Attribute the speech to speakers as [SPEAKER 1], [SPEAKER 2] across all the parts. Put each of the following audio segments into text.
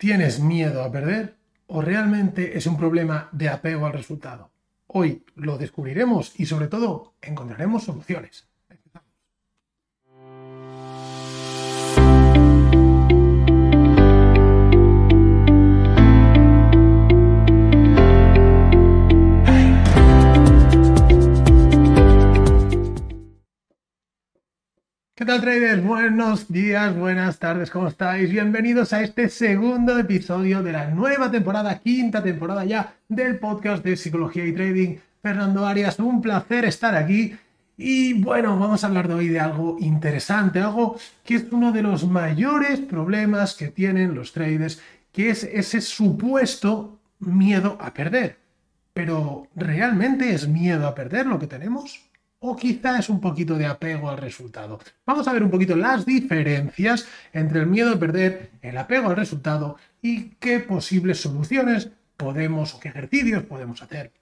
[SPEAKER 1] ¿Tienes miedo a perder o realmente es un problema de apego al resultado? Hoy lo descubriremos y sobre todo encontraremos soluciones. ¿Qué tal traders? Buenos días, buenas tardes, ¿cómo estáis? Bienvenidos a este segundo episodio de la nueva temporada, quinta temporada ya del podcast de Psicología y Trading. Fernando Arias, un placer estar aquí. Y bueno, vamos a hablar de hoy de algo interesante, algo que es uno de los mayores problemas que tienen los traders, que es ese supuesto miedo a perder. Pero, ¿realmente es miedo a perder lo que tenemos? O quizá es un poquito de apego al resultado. Vamos a ver un poquito las diferencias entre el miedo a perder, el apego al resultado y qué posibles soluciones podemos o qué ejercicios podemos hacer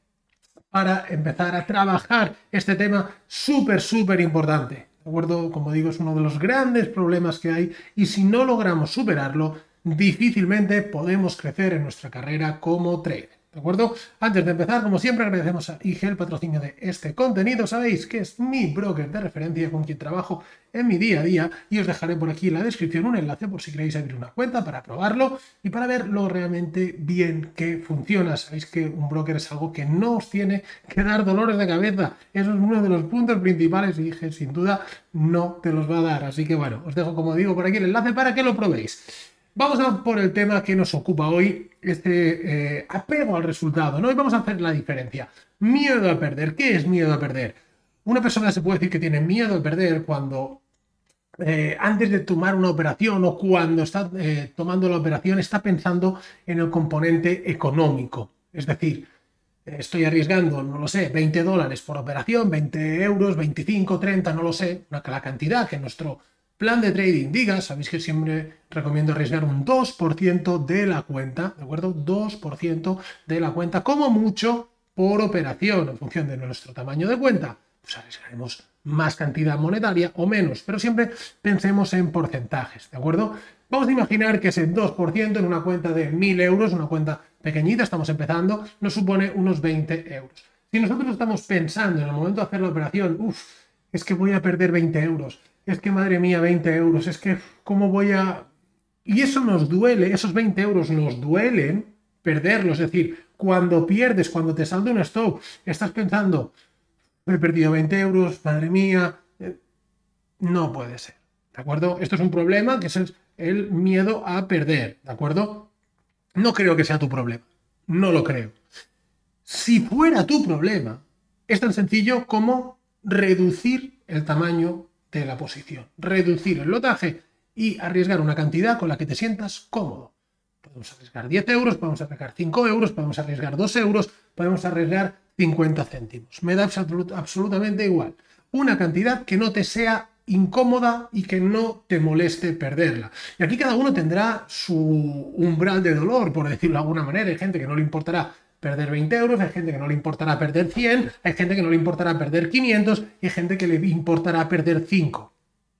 [SPEAKER 1] para empezar a trabajar este tema súper, súper importante. ¿De acuerdo? Como digo, es uno de los grandes problemas que hay y si no logramos superarlo, difícilmente podemos crecer en nuestra carrera como trader. ¿De acuerdo? Antes de empezar, como siempre, agradecemos a IG el patrocinio de este contenido. Sabéis que es mi broker de referencia con quien trabajo en mi día a día y os dejaré por aquí en la descripción un enlace por si queréis abrir una cuenta para probarlo y para ver lo realmente bien que funciona. Sabéis que un broker es algo que no os tiene que dar dolores de cabeza. Eso es uno de los puntos principales y IG sin duda no te los va a dar. Así que bueno, os dejo como digo por aquí el enlace para que lo probéis. Vamos a por el tema que nos ocupa hoy, este eh, apego al resultado, ¿no? Y vamos a hacer la diferencia. Miedo a perder. ¿Qué es miedo a perder? Una persona se puede decir que tiene miedo a perder cuando eh, antes de tomar una operación o cuando está eh, tomando la operación está pensando en el componente económico. Es decir, estoy arriesgando, no lo sé, 20 dólares por operación, 20 euros, 25, 30, no lo sé, la cantidad que nuestro Plan de trading, diga, sabéis que siempre recomiendo arriesgar un 2% de la cuenta, ¿de acuerdo? 2% de la cuenta, como mucho por operación, en función de nuestro tamaño de cuenta. Pues arriesgaremos más cantidad monetaria o menos, pero siempre pensemos en porcentajes, ¿de acuerdo? Vamos a imaginar que ese 2% en una cuenta de 1000 euros, una cuenta pequeñita, estamos empezando, nos supone unos 20 euros. Si nosotros estamos pensando en el momento de hacer la operación, uff, es que voy a perder 20 euros, es que madre mía, 20 euros, es que cómo voy a... Y eso nos duele, esos 20 euros nos duelen perderlos, es decir, cuando pierdes, cuando te salta un stop, estás pensando, he perdido 20 euros, madre mía, eh, no puede ser, ¿de acuerdo? Esto es un problema que es el miedo a perder, ¿de acuerdo? No creo que sea tu problema, no lo creo. Si fuera tu problema, es tan sencillo como reducir el tamaño de la posición, reducir el lotaje y arriesgar una cantidad con la que te sientas cómodo. Podemos arriesgar 10 euros, podemos arriesgar 5 euros, podemos arriesgar 2 euros, podemos arriesgar 50 céntimos. Me da absolutamente igual. Una cantidad que no te sea incómoda y que no te moleste perderla. Y aquí cada uno tendrá su umbral de dolor, por decirlo de alguna manera. Hay gente que no le importará perder 20 euros, hay gente que no le importará perder 100, hay gente que no le importará perder 500 y hay gente que le importará perder 5.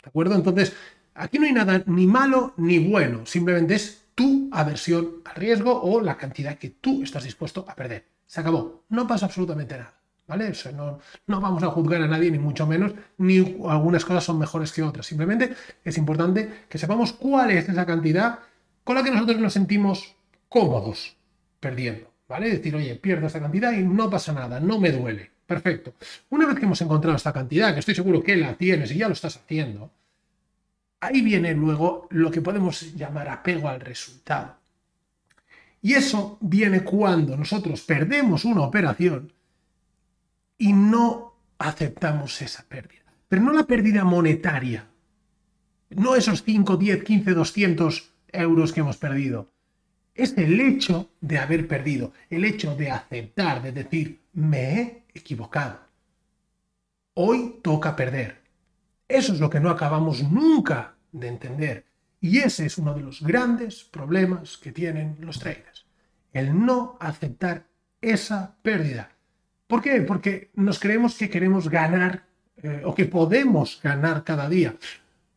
[SPEAKER 1] ¿De acuerdo? Entonces, aquí no hay nada ni malo ni bueno, simplemente es tu aversión al riesgo o la cantidad que tú estás dispuesto a perder. Se acabó, no pasa absolutamente nada. ¿Vale? no, no vamos a juzgar a nadie, ni mucho menos, ni algunas cosas son mejores que otras. Simplemente es importante que sepamos cuál es esa cantidad con la que nosotros nos sentimos cómodos perdiendo. ¿Vale? Decir, oye, pierdo esta cantidad y no pasa nada, no me duele. Perfecto. Una vez que hemos encontrado esta cantidad, que estoy seguro que la tienes y ya lo estás haciendo, ahí viene luego lo que podemos llamar apego al resultado. Y eso viene cuando nosotros perdemos una operación y no aceptamos esa pérdida. Pero no la pérdida monetaria, no esos 5, 10, 15, 200 euros que hemos perdido, es el hecho de haber perdido, el hecho de aceptar, de decir, me he equivocado. Hoy toca perder. Eso es lo que no acabamos nunca de entender. Y ese es uno de los grandes problemas que tienen los traders. El no aceptar esa pérdida. ¿Por qué? Porque nos creemos que queremos ganar eh, o que podemos ganar cada día.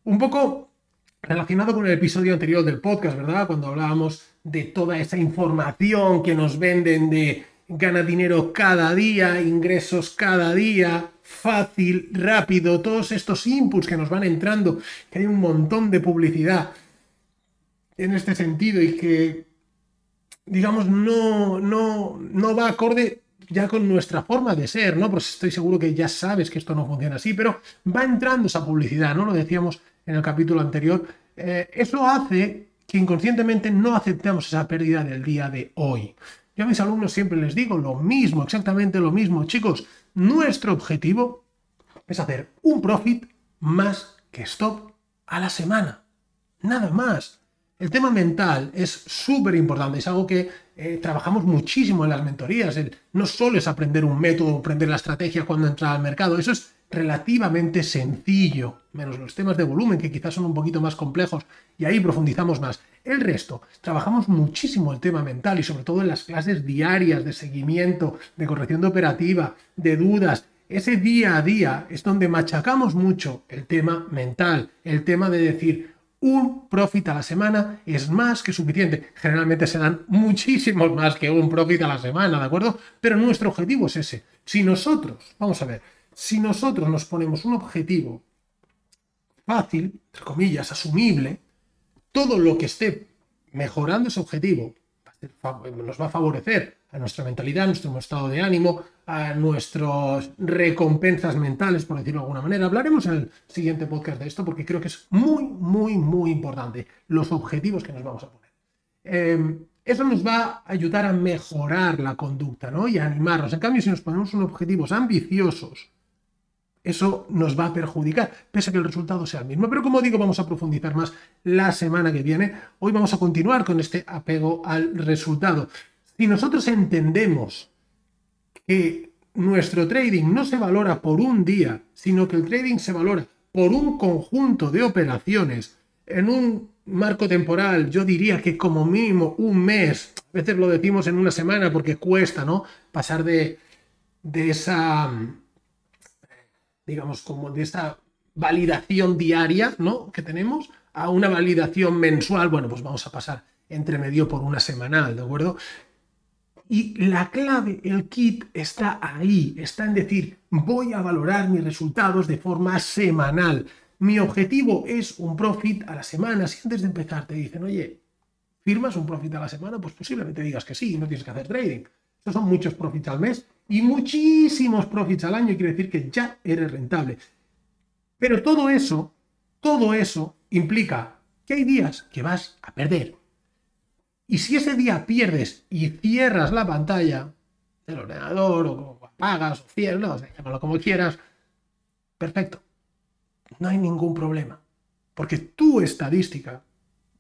[SPEAKER 1] Un poco relacionado con el episodio anterior del podcast, ¿verdad? Cuando hablábamos de toda esa información que nos venden de gana dinero cada día, ingresos cada día, fácil, rápido, todos estos inputs que nos van entrando, que hay un montón de publicidad en este sentido y que, digamos, no, no, no va acorde ya con nuestra forma de ser, ¿no? Pues estoy seguro que ya sabes que esto no funciona así, pero va entrando esa publicidad, ¿no? Lo decíamos en el capítulo anterior. Eh, eso hace que inconscientemente no aceptemos esa pérdida del día de hoy. Yo a mis alumnos siempre les digo lo mismo, exactamente lo mismo. Chicos, nuestro objetivo es hacer un profit más que stop a la semana. Nada más. El tema mental es súper importante, es algo que eh, trabajamos muchísimo en las mentorías. no solo es aprender un método, aprender la estrategia cuando entra al mercado, eso es relativamente sencillo, menos los temas de volumen que quizás son un poquito más complejos y ahí profundizamos más. El resto, trabajamos muchísimo el tema mental y sobre todo en las clases diarias de seguimiento, de corrección de operativa, de dudas. Ese día a día es donde machacamos mucho el tema mental, el tema de decir, un profit a la semana es más que suficiente. Generalmente se dan muchísimos más que un profit a la semana, ¿de acuerdo? Pero nuestro objetivo es ese. Si nosotros, vamos a ver, si nosotros nos ponemos un objetivo fácil, entre comillas, asumible, todo lo que esté mejorando ese objetivo nos va a favorecer a nuestra mentalidad, a nuestro estado de ánimo, a nuestras recompensas mentales, por decirlo de alguna manera. Hablaremos en el siguiente podcast de esto porque creo que es muy, muy, muy importante los objetivos que nos vamos a poner. Em, eso nos va a ayudar a mejorar la conducta ¿no? y a animarnos. En cambio, si nos ponemos unos objetivos ambiciosos, eso nos va a perjudicar, pese a que el resultado sea el mismo. Pero como digo, vamos a profundizar más la semana que viene. Hoy vamos a continuar con este apego al resultado. Si nosotros entendemos que nuestro trading no se valora por un día, sino que el trading se valora por un conjunto de operaciones en un marco temporal, yo diría que como mínimo un mes, a veces lo decimos en una semana porque cuesta, ¿no? Pasar de, de esa, digamos, como de esa validación diaria, ¿no? Que tenemos a una validación mensual, bueno, pues vamos a pasar entre medio por una semanal, ¿de acuerdo? Y la clave, el kit está ahí, está en decir, voy a valorar mis resultados de forma semanal. Mi objetivo es un profit a la semana. Si antes de empezar te dicen, oye, ¿firmas un profit a la semana? Pues posiblemente digas que sí, no tienes que hacer trading. Estos son muchos profits al mes y muchísimos profits al año, quiere decir que ya eres rentable. Pero todo eso, todo eso implica que hay días que vas a perder, y si ese día pierdes y cierras la pantalla del ordenador o apagas o cierras, llámalo como quieras, perfecto. No hay ningún problema. Porque tu estadística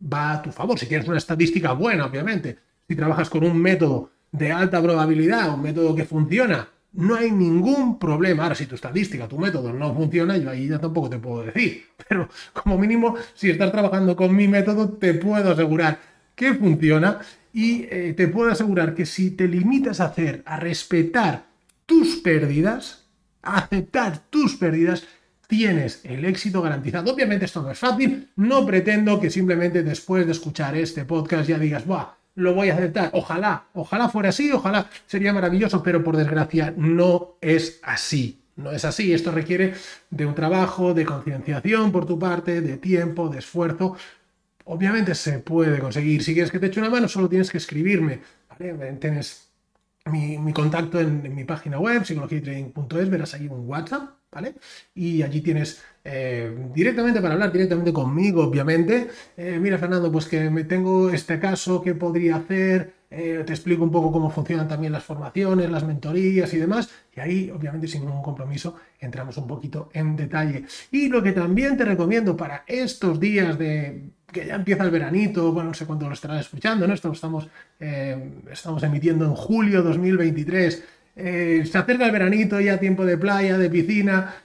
[SPEAKER 1] va a tu favor. Si tienes una estadística buena, obviamente. Si trabajas con un método de alta probabilidad, un método que funciona, no hay ningún problema. Ahora, si tu estadística, tu método no funciona, yo ahí ya tampoco te puedo decir. Pero como mínimo, si estás trabajando con mi método, te puedo asegurar que funciona y eh, te puedo asegurar que si te limitas a hacer, a respetar tus pérdidas, a aceptar tus pérdidas, tienes el éxito garantizado. Obviamente esto no es fácil, no pretendo que simplemente después de escuchar este podcast ya digas, Buah, lo voy a aceptar. Ojalá, ojalá fuera así, ojalá sería maravilloso, pero por desgracia no es así. No es así, esto requiere de un trabajo, de concienciación por tu parte, de tiempo, de esfuerzo, Obviamente se puede conseguir. Si quieres que te eche una mano, solo tienes que escribirme. Tienes mi, contacto en, mi página web, psicologiatrading.es, verás ahí un WhatsApp, ¿vale? Y allí tienes eh, directamente para hablar directamente conmigo, obviamente. Eh, mira, Fernando, pues que me tengo este caso, ¿qué podría hacer? Eh, te explico un poco cómo funcionan también las formaciones, las mentorías y demás. Y ahí, obviamente, sin ningún compromiso, entramos un poquito en detalle. Y lo que también te recomiendo para estos días de que ya empieza el veranito, bueno, no sé cuándo lo estarás escuchando, ¿no? Esto estamos, estamos emitiendo en julio 2023. Eh, se acerca el veranito, ya tiempo de playa, de piscina.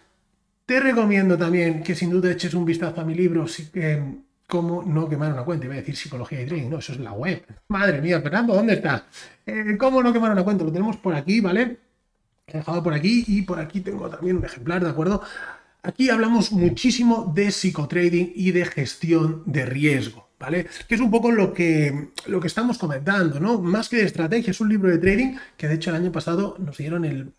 [SPEAKER 1] Te recomiendo también que sin duda eches un vistazo a mi libro, eh, Cómo no quemar una cuenta. Iba a decir psicología y trading, no, eso es la web. Madre mía, Fernando, ¿dónde estás? ¿Cómo no quemar una cuenta? Lo tenemos por aquí, ¿vale? He dejado por aquí y por aquí tengo también un ejemplar, ¿de acuerdo? aquí hablamos muchísimo de psicotrading y de gestión de riesgo. ¿Vale? Que es un poco lo que, lo que estamos comentando, ¿no? Más que de estrategia, es un libro de trading que de hecho el año pasado nos dieron el,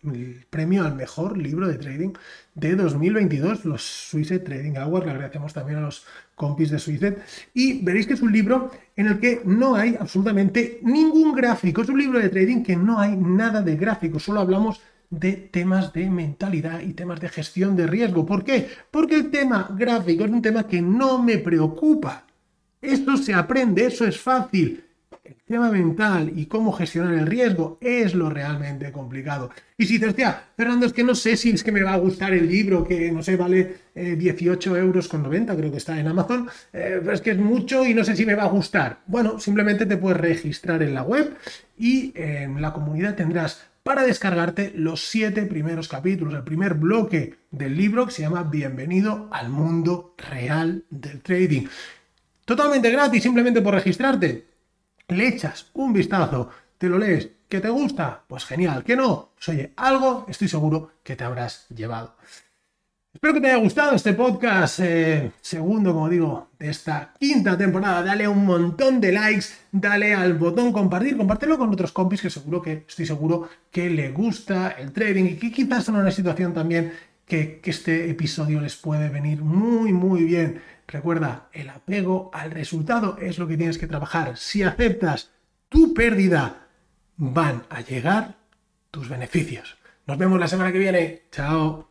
[SPEAKER 1] premio al mejor libro de trading de 2022, los Suicide Trading Awards, le agradecemos también a los compis de Suicide, y veréis que es un libro en el que no hay absolutamente ningún gráfico, es un libro de trading que no hay nada de gráfico, solo hablamos de temas de mentalidad y temas de gestión de riesgo. ¿Por qué? Porque el tema gráfico es un tema que no me preocupa. Esto se aprende, eso es fácil. El tema mental y cómo gestionar el riesgo es lo realmente complicado. Y si dices, hostia, Fernando, es que no sé si es que me va a gustar el libro, que no sé, vale 18 eh, euros con 90, creo que está en Amazon, eh, pero es que es mucho y no sé si me va a gustar. Bueno, simplemente te puedes registrar en la web y en la comunidad tendrás para descargarte los siete primeros capítulos, el primer bloque del libro que se llama Bienvenido al mundo real del trading totalmente gratis, simplemente por registrarte. Le echas un vistazo, te lo lees, ¿que te gusta? Pues genial, que no, pues oye, algo estoy seguro que te habrás llevado. Espero que te haya gustado este podcast eh, segundo, como digo, de esta quinta temporada. Dale un montón de likes, dale al botón compartir, compártelo con otros compis que seguro que estoy seguro que le gusta el trading y que quizás en una situación también que, este episodio les puede venir muy, muy bien. Recuerda, el apego al resultado es lo que tienes que trabajar. Si aceptas tu pérdida, van a llegar tus beneficios. Nos vemos la semana que viene. Chao.